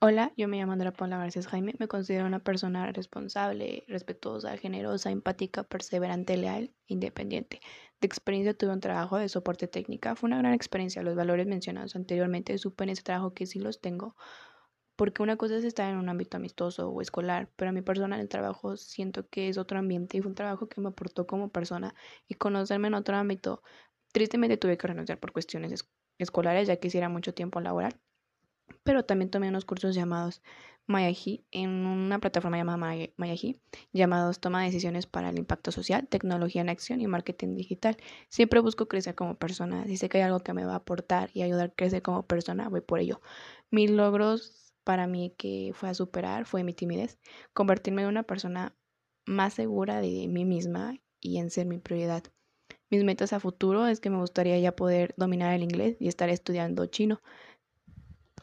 Hola, yo me llamo Andrea Paula García Jaime. Me considero una persona responsable, respetuosa, generosa, empática, perseverante, leal, independiente. De experiencia tuve un trabajo de soporte técnica. Fue una gran experiencia. Los valores mencionados anteriormente supe en ese trabajo que sí los tengo. Porque una cosa es estar en un ámbito amistoso o escolar, pero a mi persona en el trabajo siento que es otro ambiente y fue un trabajo que me aportó como persona y conocerme en otro ámbito. Tristemente tuve que renunciar por cuestiones escolares ya que hiciera mucho tiempo laboral pero también tomé unos cursos llamados Mayaji en una plataforma llamada Mayaji, llamados Toma de Decisiones para el Impacto Social, Tecnología en Acción y Marketing Digital. Siempre busco crecer como persona. Si sé que hay algo que me va a aportar y ayudar a crecer como persona, voy por ello. Mis logros para mí que fue a superar fue mi timidez, convertirme en una persona más segura de mí misma y en ser mi prioridad. Mis metas a futuro es que me gustaría ya poder dominar el inglés y estar estudiando chino